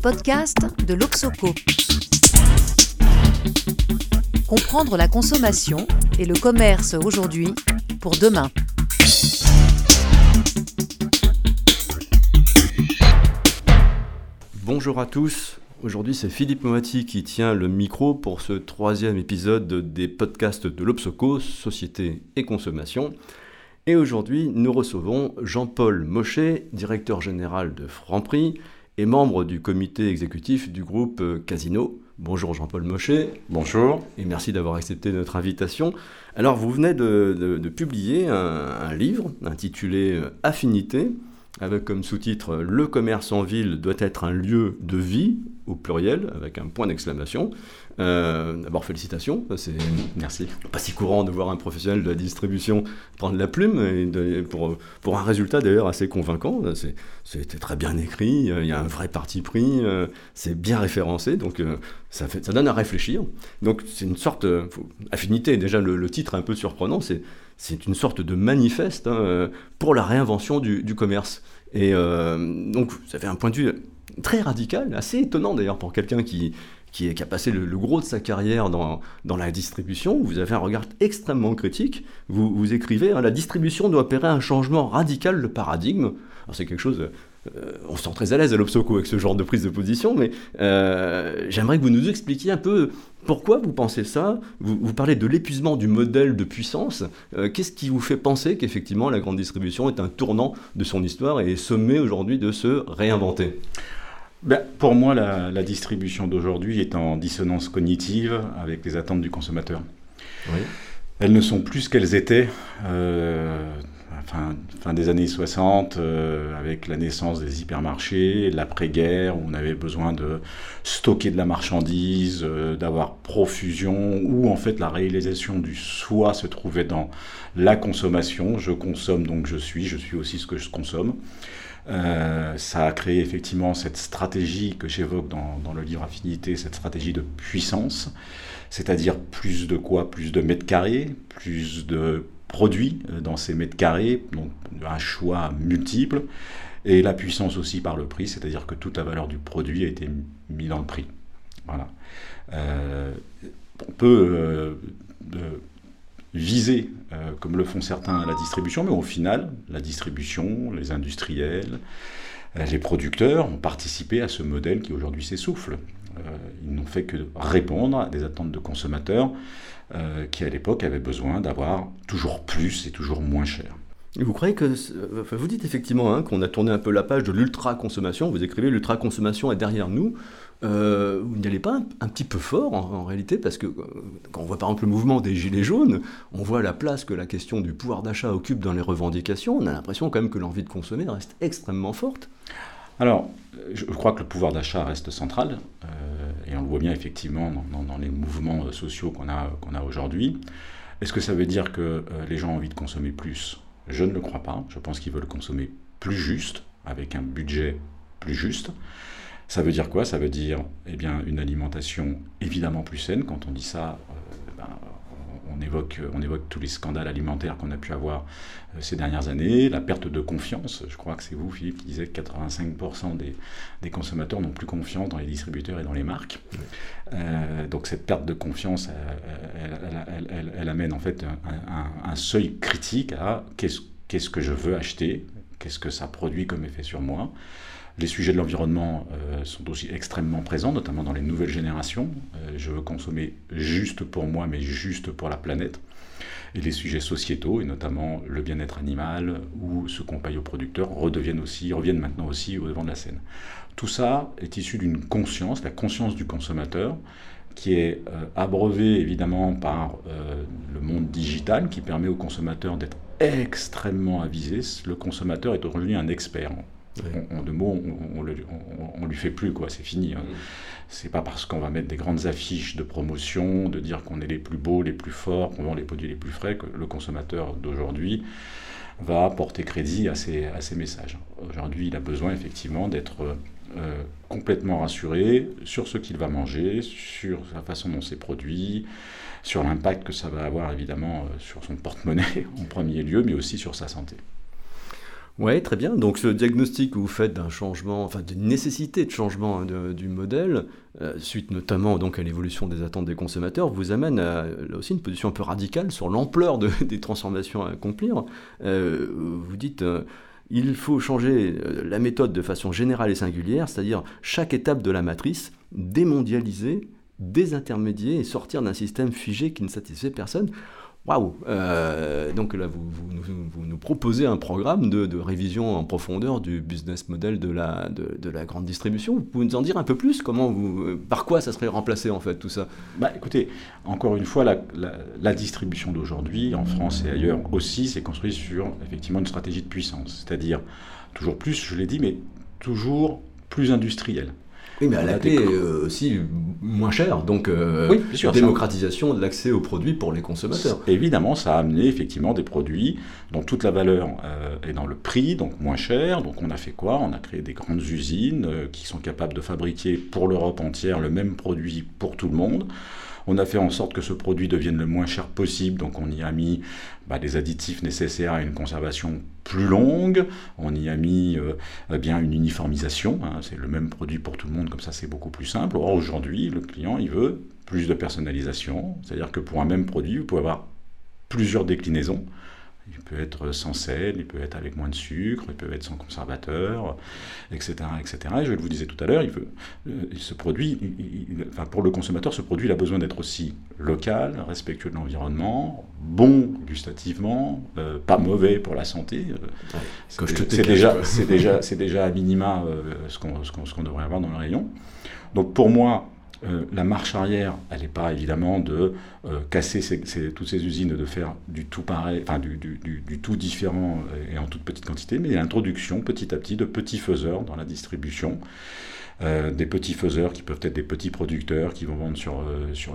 podcasts de l'Oxoco. Comprendre la consommation et le commerce aujourd'hui pour demain. Bonjour à tous. Aujourd'hui, c'est Philippe Moati qui tient le micro pour ce troisième épisode des podcasts de l'Obsoco, Société et Consommation. Et aujourd'hui, nous recevons Jean-Paul Mochet, directeur général de Franprix et membre du comité exécutif du groupe Casino. Bonjour Jean-Paul Mochet. Bonjour. Et merci d'avoir accepté notre invitation. Alors, vous venez de, publier un, livre intitulé Affinité, avec comme sous-titre Le commerce en ville doit être un lieu de vie, au pluriel, avec un point d'exclamation. Euh, D'abord, félicitations. C'est Merci. pas si courant de voir un professionnel de la distribution prendre la plume, et pour, pour un résultat d'ailleurs assez convaincant. C'était très bien écrit, il y a un vrai parti pris, euh, c'est bien référencé, donc euh, ça, fait, ça donne à réfléchir. Donc c'est une sorte, affinité, déjà le, titre est un peu surprenant, c'est une sorte de manifeste hein, pour la réinvention du, commerce. Et euh, donc ça fait un point de vue très radical, assez étonnant d'ailleurs pour quelqu'un qui, qui, a passé le, gros de sa carrière dans, dans, la distribution, vous avez un regard extrêmement critique. Vous, vous écrivez hein, La distribution doit opérer un changement radical de paradigme. C'est quelque chose. Euh, on se sent très à l'aise à l'Obsoco avec ce genre de prise de position, mais euh, j'aimerais que vous nous expliquiez un peu pourquoi vous pensez ça vous, vous, parlez de l'épuisement du modèle de puissance. Euh, qu'est-ce qui vous fait penser qu'effectivement la grande distribution est un tournant de son histoire et est sommée aujourd'hui de se réinventer? Ben, pour moi, la, distribution d'aujourd'hui est en dissonance cognitive avec les attentes du consommateur. Elles ne sont plus ce qu'elles étaient fin, des années 60, euh, avec la naissance des hypermarchés, l'après-guerre, où on avait besoin de stocker de la marchandise, euh, d'avoir profusion, où en fait la réalisation du soi se trouvait dans la consommation. Je consomme donc je suis, je suis aussi ce que je consomme. Euh, ça a créé effectivement cette stratégie que j'évoque dans, le livre Affinité, cette stratégie de puissance, c'est-à-dire plus de quoi? Plus de mètres carrés, plus de produits euh, dans ces mètres carrés, donc un choix multiple, et la puissance aussi par le prix, c'est-à-dire que toute la valeur du produit a été mise dans le prix. Voilà. Euh, on peut viser, euh, comme le font certains, la distribution, mais au final, la distribution, les industriels, les producteurs ont participé à ce modèle qui aujourd'hui s'essouffle. Euh, ils n'ont fait que répondre à des attentes de consommateurs qui, à l'époque, avaient besoin d'avoir toujours plus et toujours moins cher. Vous croyez que. vous dites effectivement hein, qu'on a tourné un peu la page de l'ultra-consommation. Vous écrivez l'ultra-consommation est derrière nous euh, vous n'y allez pas un, petit peu fort en, réalité Parce que euh, quand on voit par exemple le mouvement des Gilets jaunes, on voit la place que la question du pouvoir d'achat occupe dans les revendications. On a l'impression quand même que l'envie de consommer reste extrêmement forte. Alors, je crois que le pouvoir d'achat reste central, euh, et on le voit bien effectivement dans, les mouvements sociaux qu'on a, aujourd'hui. Est-ce que ça veut dire que les gens ont envie de consommer plus? Je ne le crois pas. Je pense qu'ils veulent consommer plus juste, avec un budget plus juste. Ça veut dire quoi? Ça veut dire eh bien, une alimentation évidemment plus saine. Quand on dit ça, euh, ben, on, évoque, on évoque tous les scandales alimentaires qu'on a pu avoir euh, ces dernières années, la perte de confiance. Je crois que c'est vous, Philippe, qui disait que 85% des, consommateurs n'ont plus confiance dans les distributeurs et dans les marques. Euh, donc cette perte de confiance, elle, amène en fait un, seuil critique à qu'est-ce que je veux acheter, qu'est-ce que ça produit comme effet sur moi. Les sujets de l'environnement euh, sont aussi extrêmement présents, notamment dans les nouvelles générations. Euh, je veux consommer juste pour moi, mais juste pour la planète. Et les sujets sociétaux, et notamment le bien-être animal ou ce qu'on paye aux producteurs, redeviennent aussi, reviennent maintenant aussi au devant de la scène. Tout ça est issu d'une conscience, la conscience du consommateur, qui est euh, abreuvée évidemment par le monde digital, qui permet au consommateur d'être extrêmement avisé. Le consommateur est aujourd'hui un expert en deux mots, on, on, lui fait plus, quoi, c'est fini. Hein. C'est pas parce qu'on va mettre des grandes affiches de promotion, de dire qu'on est les plus beaux, les plus forts, qu'on vend les produits les plus frais, que le consommateur d'aujourd'hui va porter crédit à ces, à ces messages. Aujourd'hui, il a besoin effectivement d'être euh, complètement rassuré sur ce qu'il va manger, sur la façon dont c'est produit, sur l'impact que ça va avoir évidemment euh, sur son porte-monnaie en premier lieu, mais aussi sur sa santé. Oui, très bien. Donc ce diagnostic que vous faites d'une nécessité de changement hein, du modèle, euh, suite notamment donc à l'évolution des attentes des consommateurs, vous amène à là aussi une position un peu radicale sur l'ampleur des transformations à accomplir. Euh, vous dites euh, il faut changer la méthode de façon générale et singulière, c'est-à-dire chaque étape de la matrice, démondialiser, désintermédier et sortir d'un système figé qui ne satisfait personne. Waouh Donc là, vous, nous proposez un programme de, révision en profondeur du business model de la, de, la grande distribution. Vous pouvez nous en dire un peu plus? Comment vous, Par quoi ça serait remplacé en fait tout ça? Bah, Écoutez, encore une fois, la, distribution d'aujourd'hui, en France et ailleurs aussi, c'est construit sur effectivement une stratégie de puissance. C'est-à-dire, toujours plus, je l'ai dit, mais toujours plus industriel. Oui, mais à la clé euh, aussi moins cher, donc euh, démocratisation de l'accès aux produits pour les consommateurs. Évidemment, ça a amené effectivement des produits dont toute la valeur euh, est dans le prix, donc moins cher. Donc on a fait quoi? On a créé des grandes usines qui sont capables de fabriquer pour l'Europe entière le même produit pour tout le monde. On a fait en sorte que ce produit devienne le moins cher possible, donc on y a mis bah, des additifs nécessaires à une conservation plus longue, on y a mis euh, bien une uniformisation, hein. c'est le même produit pour tout le monde, comme ça c'est beaucoup plus simple. Or aujourd'hui, le client, il veut plus de personnalisation, c'est-à-dire que pour un même produit, vous pouvez avoir plusieurs déclinaisons. Il peut être sans sel, il peut être avec moins de sucre, il peut être sans conservateur, etc. etc. Et je le vous disais tout à l'heure, il euh, produit, enfin pour le consommateur, ce produit il a besoin d'être aussi local, respectueux de l'environnement, bon gustativement, euh, pas mauvais pour la santé. Euh, c'est déjà, c'est déjà, c'est déjà à minima ce qu'on devrait avoir dans le rayon. Donc pour moi, euh, la marche arrière, elle n'est pas évidemment de euh, casser toutes ces usines, de faire du tout pareil, du, tout différent et en toute petite quantité, mais l'introduction petit à petit de petits faiseurs dans la distribution. Euh, des petits faiseurs qui peuvent être des petits producteurs qui vont vendre sur,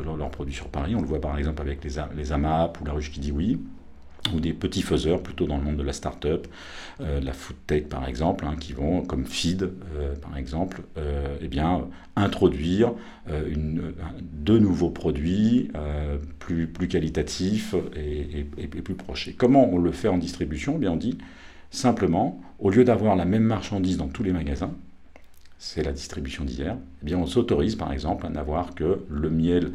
leurs produits sur Paris. On le voit par exemple avec les, les AMAP ou la ruche qui dit oui ou des petits faiseurs plutôt dans le monde de la start-up, euh, la food tech par exemple, hein, qui vont, comme Feed euh, par exemple, euh, eh bien, introduire une, de nouveaux produits plus, plus qualitatifs et, plus proches. comment on le fait en distribution? Eh bien, On dit simplement, au lieu d'avoir la même marchandise dans tous les magasins, c'est la distribution d'hier, eh on s'autorise par exemple à n'avoir que le miel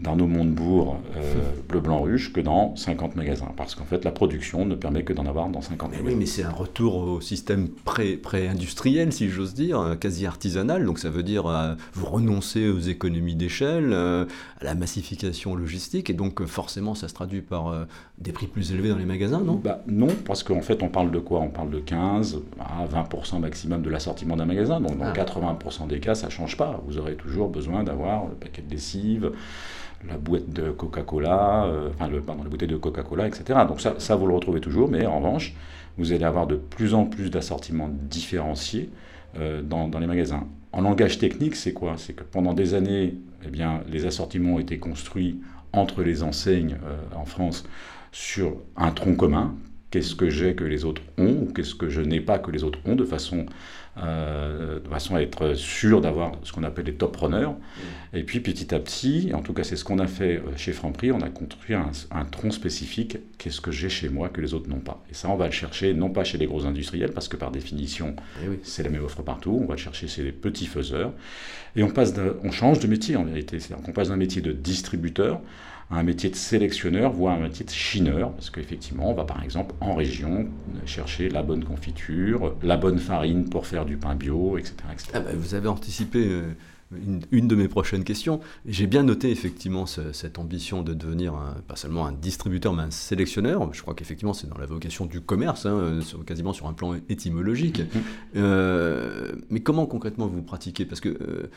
d'Arnaud Montebourg euh, Bleu Blanc Ruche que dans 50 magasins. Parce qu'en fait, la production ne permet que d'en avoir dans 50 mais magasins. Oui, mais c'est un retour au système pré-industriel, si j'ose dire, euh, quasi artisanal. Donc ça veut dire euh, vous renoncez aux économies d'échelle, à la massification logistique, et donc forcément ça se traduit par des prix plus élevés dans les magasins, non? Bah, Non, parce qu'en fait on parle de quoi? On parle de 15 à 20% maximum de l'assortiment d'un magasin. Donc dans 80% ah. des cas, ça ne change pas. Vous aurez toujours besoin d'avoir le paquet de lessive, la boîte de Coca-Cola, euh, enfin, pardon, la bouteille de Coca-Cola, etc. Donc ça, vous le retrouvez toujours, mais en revanche, vous allez avoir de plus en plus d'assortiments différenciés euh, dans, dans, les magasins. En langage technique, c'est quoi? C'est que pendant des années, eh bien, les assortiments ont été construits entre les enseignes euh, en France sur un tronc commun. Qu'est-ce que j'ai que les autres ont ou qu'est-ce que je n'ai pas que les autres ont de façon euh, de façon à être sûr d'avoir ce qu'on appelle les top runners. Mm. Et puis petit à petit, en tout cas c'est ce qu'on a fait euh, chez Franprix, on a construit un, tronc spécifique, qu'est-ce que j'ai chez moi que les autres n'ont pas? Et ça on va le chercher non pas chez les gros industriels, parce que par définition eh c'est la même offre partout, on va le chercher chez les petits faiseurs. Et on, passe on change de métier en vérité, c'est-à-dire qu'on passe d'un métier de distributeur un métier de sélectionneur, voire un métier de chineur, parce qu'effectivement, on va par exemple en région chercher la bonne confiture, la bonne farine pour faire du pain bio, etc. Ah bah, vous avez anticipé euh, une, de mes prochaines questions. J'ai bien noté effectivement cette ambition de devenir pas seulement un distributeur, mais un sélectionneur. Je crois qu'effectivement c'est dans la vocation du commerce, hein, quasiment sur un plan étymologique. Mm-hmm. Euh, mais comment concrètement vous pratiquez? Parce que euh,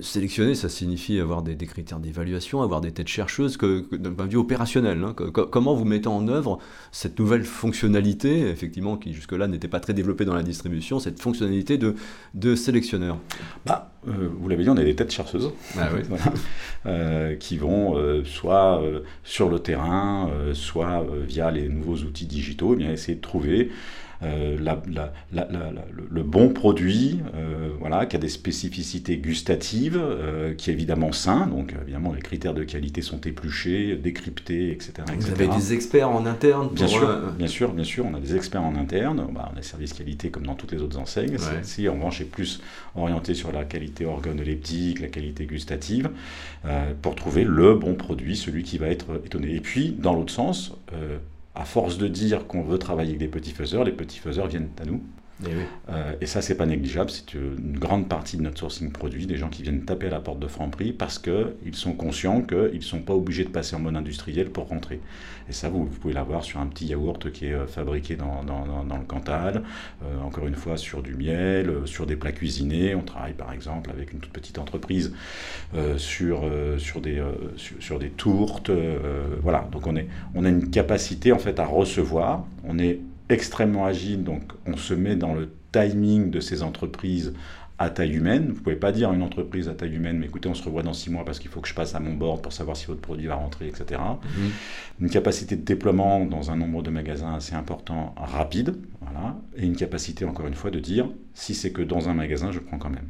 sélectionner, ça signifie avoir des, critères d'évaluation, avoir des têtes chercheuses, que, d'un point de vue opérationnel. Hein, comment vous mettez en œuvre cette nouvelle fonctionnalité, effectivement, qui jusque-là n'était pas très développée dans la distribution, cette fonctionnalité de, de sélectionneur? Bah, euh, Vous l'avez dit, on a des têtes chercheuses. Ah euh, qui vont euh, soit sur le terrain, soit via les nouveaux outils digitaux, eh bien, essayer de trouver euh, le bon produit, euh, voilà, qui a des spécificités gustatives, euh, qui est évidemment sain. Donc évidemment, les critères de qualité sont épluchés, décryptés, etc. Vous avez des experts en interne Bien sûr, bien sûr, bien sûr. On a des experts en interne. Bah, on a des services qualité comme dans toutes les autres enseignes. Si en revanche est plus orienté sur la qualité organoleptique, la qualité gustative, pour trouver le bon produit, celui qui va être étonné. Et puis, dans l'autre sens, à force de dire qu'on veut travailler avec des petits faiseurs, les petits faiseurs viennent à nous. Et, eh euh, et ça, c'est pas négligeable. C'est une grande partie de notre sourcing produit, des gens qui viennent taper à la porte de Franprix parce qu'ils sont conscients qu'ils ne sont pas obligés de passer en mode industriel pour rentrer. Et ça, vous, pouvez l'avoir sur un petit yaourt qui est euh, fabriqué dans, dans, le Cantal, euh, encore une fois sur du miel, sur des plats cuisinés. On travaille par exemple avec une toute petite entreprise sur, sur, des, sur, sur, des tourtes. voilà, donc on, est, on a une capacité en fait à recevoir. On est extrêmement agile, donc on se met dans le timing de ces entreprises à taille humaine. Vous ne pouvez pas dire à une entreprise à taille humaine, mais écoutez, on se revoit dans six mois parce qu'il faut que je passe à mon board pour savoir si votre produit va rentrer, etc. Mhm. Une capacité de déploiement dans un nombre de magasins assez important, rapide, voilà, et une capacité, encore une fois, de dire, si c'est que dans un magasin, je prends quand même.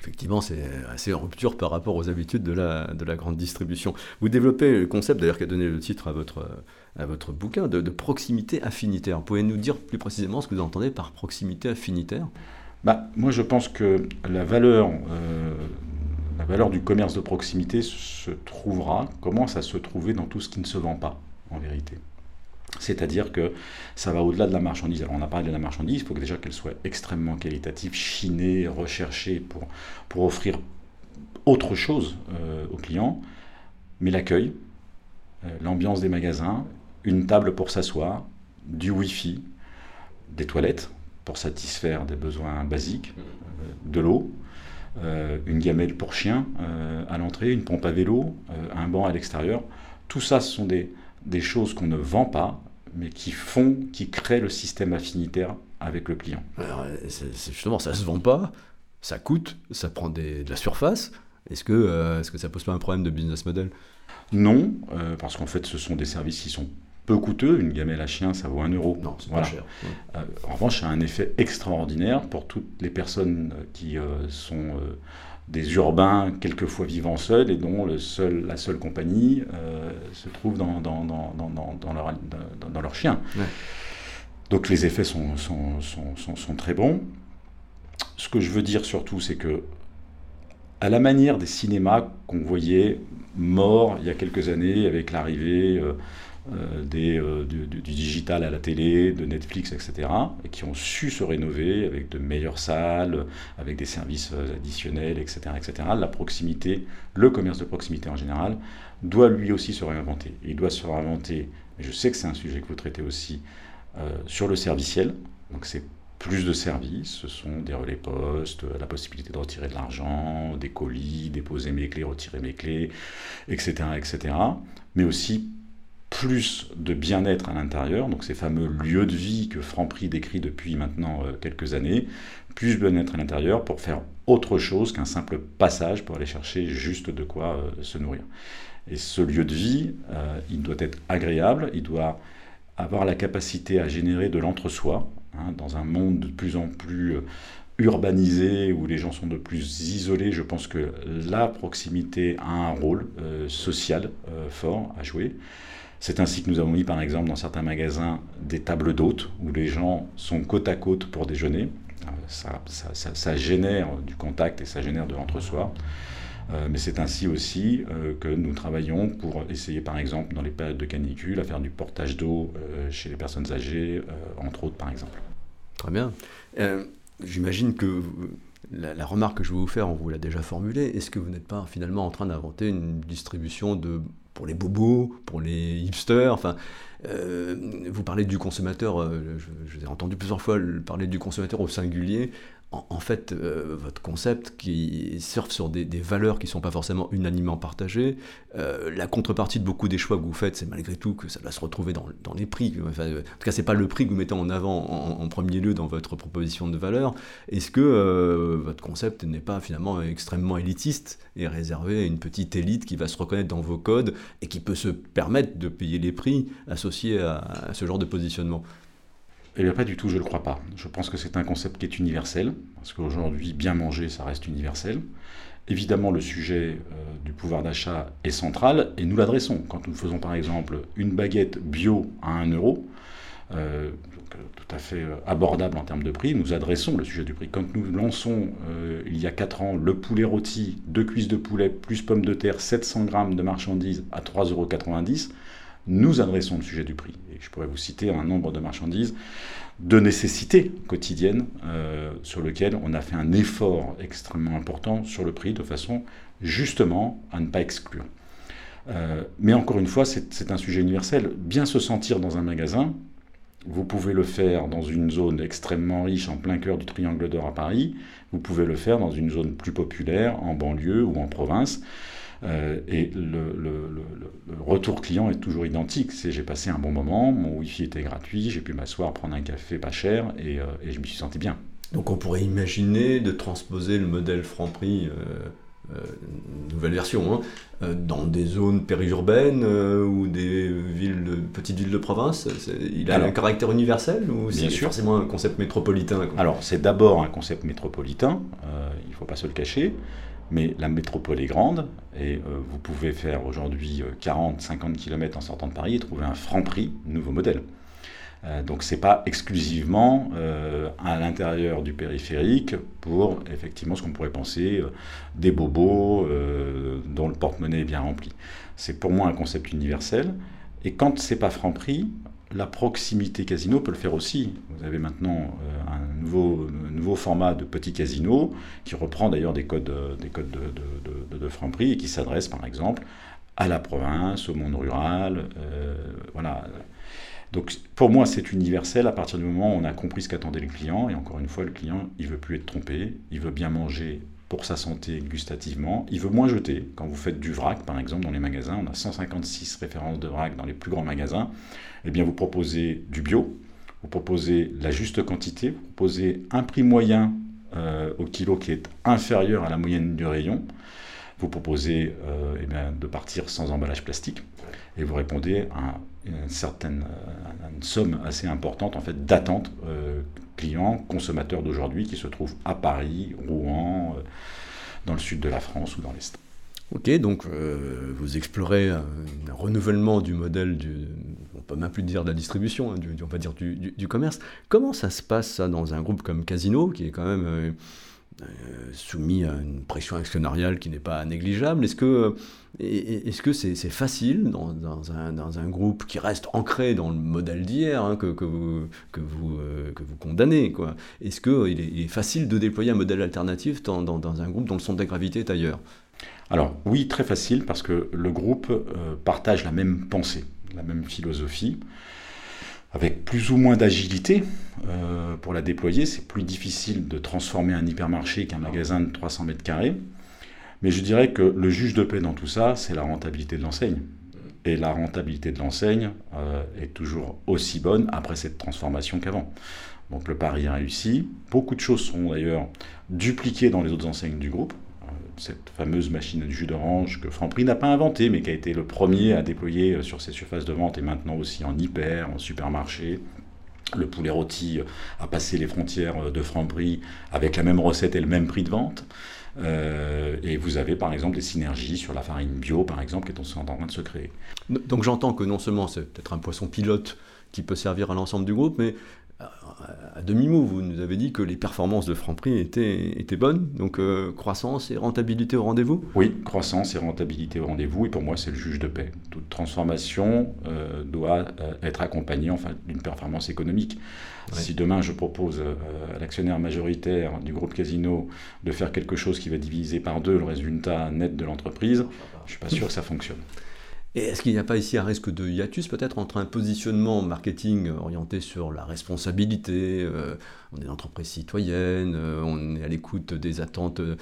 Effectivement, c'est assez en rupture par rapport aux habitudes de la, de la grande distribution. Vous développez le concept, d'ailleurs, qui a donné le titre à votre, à votre bouquin, de, proximité affinitaire. Pouvez nous dire plus précisément ce que vous entendez par proximité affinitaire? Bah, Moi, je pense que la valeur, euh, la valeur du commerce de proximité se trouvera, commence à se trouver dans tout ce qui ne se vend pas, en vérité. C'est-à-dire que ça va au-delà de la marchandise. Alors on a parlé de la marchandise, il faut déjà qu'elle soit extrêmement qualitative, chinée, recherchée pour, pour offrir autre chose euh, aux clients. Mais l'accueil, euh, l'ambiance des magasins, une table pour s'asseoir, du Wi-Fi, des toilettes pour satisfaire des besoins basiques, euh, de l'eau, une gamelle pour chien à l'entrée, une pompe à vélo, un banc à l'extérieur. Tout ça, ce sont des, des choses qu'on ne vend pas, mais qui font, qui créent le système affinitaire avec le client. Alors, justement, ça ne se vend pas, ça coûte, ça prend de la surface. Est-ce que, euh, est-ce que ça pose pas un problème de business model? Non, euh, parce qu'en fait, ce sont des services qui sont peu coûteux. Une gamelle à chien, ça vaut 1 euro. Non, c'est pas cher. Euh, en revanche, ça a un effet extraordinaire pour toutes les personnes qui sont des urbains quelquefois vivant seuls et dont le seul, la seule compagnie euh, se trouve dans, dans, dans, dans leur, dans, leur chien. Donc les effets sont, sont, sont, sont, très bons. Ce que je veux dire surtout, c'est que à la manière des cinémas qu'on voyait morts il y a quelques années avec l'arrivée euh, euh, du, digital à la télé, de Netflix, etc., et qui ont su se rénover avec de meilleures salles, avec des services euh, additionnels, etc., etc. La proximité, le commerce de proximité en général, doit lui aussi se réinventer. Il doit se réinventer, je sais que c'est un sujet que vous traitez aussi, sur le serviciel, donc c'est plus de services, ce sont des relais postes, la possibilité de retirer de l'argent, des colis, déposer mes clés, retirer mes clés, etc., etc. Mais aussi plus de bien-être à l'intérieur, donc ces fameux lieux de vie que Franprix décrit depuis maintenant euh, quelques années, plus de bien-être à l'intérieur pour faire autre chose qu'un simple passage pour aller chercher juste de quoi euh, se nourrir. Et ce lieu de vie, euh, il doit être agréable, il doit avoir la capacité à générer de l'entre-soi, hein, dans un monde de plus en plus urbanisé, où les gens sont de plus isolés, je pense que la proximité a un rôle social fort à jouer. C'est ainsi que nous avons mis par exemple dans certains magasins des tables d'hôtes où les gens sont côte à côte pour déjeuner. Euh, ça, génère du contact et ça génère de l'entre-soi. Euh, mais c'est ainsi aussi euh, que nous travaillons pour essayer, par exemple, dans les périodes de canicule, à faire du portage d'eau chez les personnes âgées, entre autres, par exemple. Très bien. J'imagine que la, remarque que je vais vous faire, on vous l'a déjà formulée. Est-ce que vous n'êtes pas finalement en train d'inventer une distribution de pour les bobos, pour les hipsters. Enfin, euh, vous parlez du consommateur, euh, je, je, vous ai entendu plusieurs fois parler du consommateur au singulier en, fait, euh, votre concept qui surfe sur des, valeurs qui ne sont pas forcément unanimement partagées, euh, la contrepartie de beaucoup des choix que vous faites, c'est malgré tout que ça va se retrouver dans, les prix. Enfin, en tout cas, ce n'est pas le prix que vous mettez en avant en, premier lieu dans votre proposition de valeur. Est-ce que euh, votre concept n'est pas finalement extrêmement élitiste et réservé à une petite élite qui va se reconnaître dans vos codes et qui peut se permettre de payer les prix associés à ce genre de positionnement? Eh bien, pas du tout, je ne le crois pas. Je pense que c'est un concept qui est universel, parce qu'aujourd'hui, bien manger, ça reste universel. Évidemment, le sujet euh, du pouvoir d'achat est central, et nous l'adressons. Quand nous faisons par exemple une baguette bio à 1 euro, euh, tout à fait euh, abordable en termes de prix, nous adressons le sujet du prix. Quand nous lançons, il y a 4 ans, le poulet rôti, deux cuisses de poulet, plus pommes de terre, 700 grammes de marchandises à 3,90 euros, nous adressons le sujet du prix. Je pourrais vous citer un nombre de marchandises de nécessité quotidienne euh, sur lequel on a fait un effort extrêmement important sur le prix de façon justement à ne pas exclure. Euh, mais encore une fois, c'est un sujet universel. Bien se sentir dans un magasin, vous pouvez le faire dans une zone extrêmement riche en plein cœur du Triangle d'Or à Paris, vous pouvez le faire dans une zone plus populaire, en banlieue ou en province. Euh, et le, retour client est toujours identique. C'est j'ai passé un bon moment, mon Wi-Fi était gratuit, j'ai pu m'asseoir, prendre un café pas cher et, euh, je me suis senti bien. Donc on pourrait imaginer de transposer le modèle Franprix, euh, nouvelle version, hein, dans des zones périurbaines ou des villes, petites villes de province. Il a un caractère universel ou c'est forcément un concept métropolitain Alors c'est d'abord un concept métropolitain, il ne faut pas se le cacher. Mais la métropole est grande et euh, vous pouvez faire aujourd'hui 40-50 km en sortant de Paris et trouver un franc prix nouveau modèle. Euh, donc c'est pas exclusivement euh, à l'intérieur du périphérique pour effectivement ce qu'on pourrait penser des bobos dont le porte-monnaie est bien rempli. C'est pour moi un concept universel. Et quand c'est pas franc prix, la proximité casino peut le faire aussi. Vous avez maintenant euh, un nouveau, format de petit casino qui reprend d'ailleurs des codes, des codes de, de, et qui s'adresse par exemple à la province, au monde rural. Euh, voilà. Donc pour moi c'est universel à partir du moment où on a compris ce qu'attendait le client et encore une fois le client il veut plus être trompé, il veut bien manger pour sa santé gustativement. Il veut moins jeter. Quand vous faites du vrac, par exemple, dans les magasins, on a 156 références de vrac dans les plus grands magasins. Eh bien, vous proposez du bio, vous proposez la juste quantité, vous proposez un prix moyen euh, au kilo qui est inférieur à la moyenne du rayon. Vous proposez euh, eh de partir sans emballage plastique et vous répondez à une certaine euh, somme assez importante en fait d'attentes clients, consommateurs d'aujourd'hui qui se trouvent à Paris, Rouen, euh, dans le sud de la France ou dans l'Est. Ok, donc euh, vous explorez un, renouvellement du modèle, du, peut même plus dire de la distribution, hein, du, on va dire du, commerce. Comment ça se passe ça dans un groupe comme Casino, qui est quand même euh, euh, soumis à une pression actionnariale qui n'est pas négligeable? Est-ce que euh, est-ce que c'est facile dans, un, dans, un, groupe qui reste ancré dans le modèle d'hier hein, que, que, vous, que, vous, que vous condamnez Est-ce qu'il est, il est facile de déployer un modèle alternatif dans, dans, un groupe dont le centre de gravité est ailleurs? Alors oui, très facile parce que le groupe partage la même pensée, la même philosophie avec plus ou moins d'agilité euh, pour la déployer. C'est plus difficile de transformer un hypermarché qu'un magasin de 300 mètres carrés. Mais je dirais que le juge de paix dans tout ça, c'est la rentabilité de l'enseigne. Et la rentabilité de l'enseigne euh, est toujours aussi bonne après cette transformation qu'avant. Donc le pari est réussi. Beaucoup de choses seront d'ailleurs dupliquées dans les autres enseignes du groupe cette fameuse machine à jus d'orange que Franprix n'a pas inventée, mais qui a été le premier à déployer euh, sur ses surfaces de vente et maintenant aussi en hyper, en supermarché. Le poulet rôti a passé les frontières euh, de Franprix avec la même recette et le même prix de vente. Euh, et vous avez par exemple des synergies sur la farine bio, par exemple, qui sont en train de se créer. Donc j'entends que non seulement c'est peut-être un poisson pilote qui peut servir à l'ensemble du groupe, mais à demi-mot, vous nous avez dit que les performances de Franprix étaient, étaient bonnes, donc euh, croissance et rentabilité au rendez-vous? Oui, croissance et rentabilité au rendez-vous, et pour moi c'est le juge de paix. Toute transformation euh, doit euh, être accompagnée enfin, d'une performance économique. Si demain je propose à l'actionnaire majoritaire du groupe Casino de faire quelque chose qui va diviser par deux le résultat net de l'entreprise, je ne suis pas sûr que ça fonctionne. Et est-ce qu'il n'y a pas ici un risque de hiatus peut-être entre un positionnement marketing orienté sur la responsabilité, euh, on est une entreprise citoyenne, euh, on est à l'écoute des attentes euh,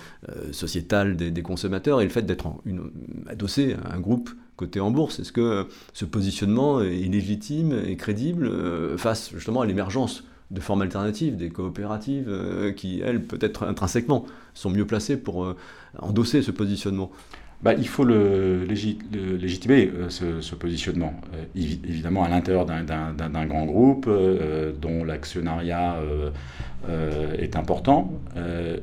sociétales des, consommateurs, et le fait d'être adossé à un groupe coté en bourse Est-ce que ce positionnement est légitime et crédible face justement à l'émergence de formes alternatives, des coopératives qui, elles, peut-être intrinsèquement, sont mieux placées pour endosser ce positionnement? Bah, il faut le, légitimer, euh, ce, positionnement. Euh, évidemment, à l'intérieur d'un grand groupe euh, dont l'actionnariat est important,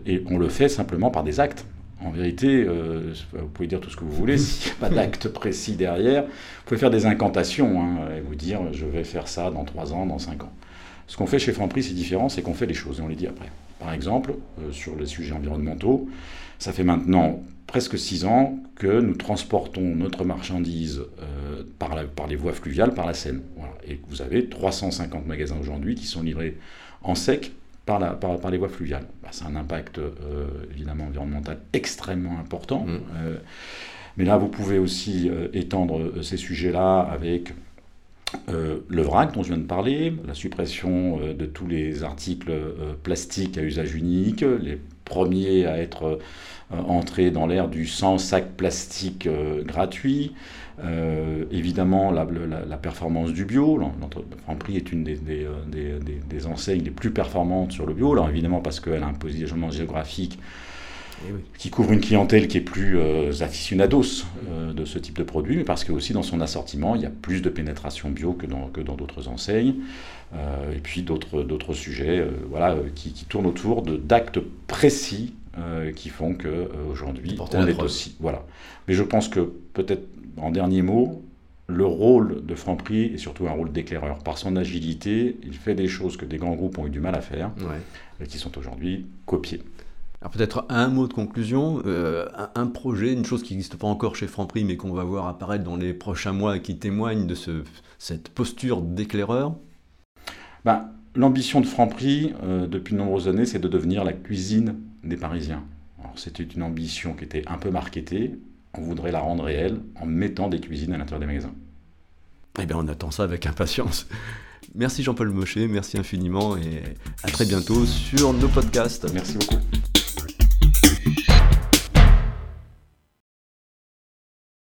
et on le fait simplement par des actes. En vérité, vous pouvez dire tout ce que vous voulez, s'il n'y a pas d'acte précis derrière, vous pouvez faire des incantations hein, et vous dire je vais faire ça dans 3 ans, dans 5 ans. Ce qu'on fait chez Franprix, c'est différent, c'est qu'on fait les choses, et on les dit après. Par exemple, sur les sujets environnementaux, ça fait maintenant presque six ans que nous transportons notre marchandise euh, par, par, les voies fluviales, par la Seine. Et vous avez 350 magasins aujourd'hui qui sont livrés en sec par, la, par, les voies fluviales. Bah, c'est un impact euh, évidemment environnemental extrêmement important. Mmh. Euh, mais là, vous pouvez aussi étendre ces sujets-là avec le vrac dont je viens de parler, la suppression de tous les articles plastiques à usage unique, les premiers à être euh, entrer dans l'ère du sans sac plastique euh, gratuit. Euh, évidemment, la, performance du bio. Franprix est une des, des, enseignes les plus performantes sur le bio. Alors évidemment parce qu'elle a un positionnement géographique eh qui couvre une clientèle qui est plus aficionados de ce type de produit, mais parce que aussi dans son assortiment, il y a plus de pénétration bio que dans que dans d'autres enseignes, et puis d'autres d'autres sujets, voilà, qui, qui, tournent autour d'actes précis euh, qui font qu'aujourd'hui, euh, on est aussi. Voilà. Mais je pense que, peut-être en dernier mot, le rôle de Franprix est surtout un rôle d'éclaireur. Par son agilité, il fait des choses que des grands groupes ont eu du mal à faire et qui sont aujourd'hui copiées. Alors peut-être un mot de conclusion, euh, un, projet, une chose qui n'existe pas encore chez Franprix mais qu'on va voir apparaître dans les prochains mois et qui témoigne de ce, cette posture d'éclaireur? Ben, L'ambition de Franprix, euh, depuis de nombreuses années, c'est de devenir la cuisine des Parisiens. C'était une ambition qui était un peu marketée. On voudrait la rendre réelle en mettant des cuisines à l'intérieur des magasins. Eh bien, on attend ça avec impatience. Merci Jean-Paul Mochet, merci infiniment et à très bientôt sur nos podcasts. Merci beaucoup.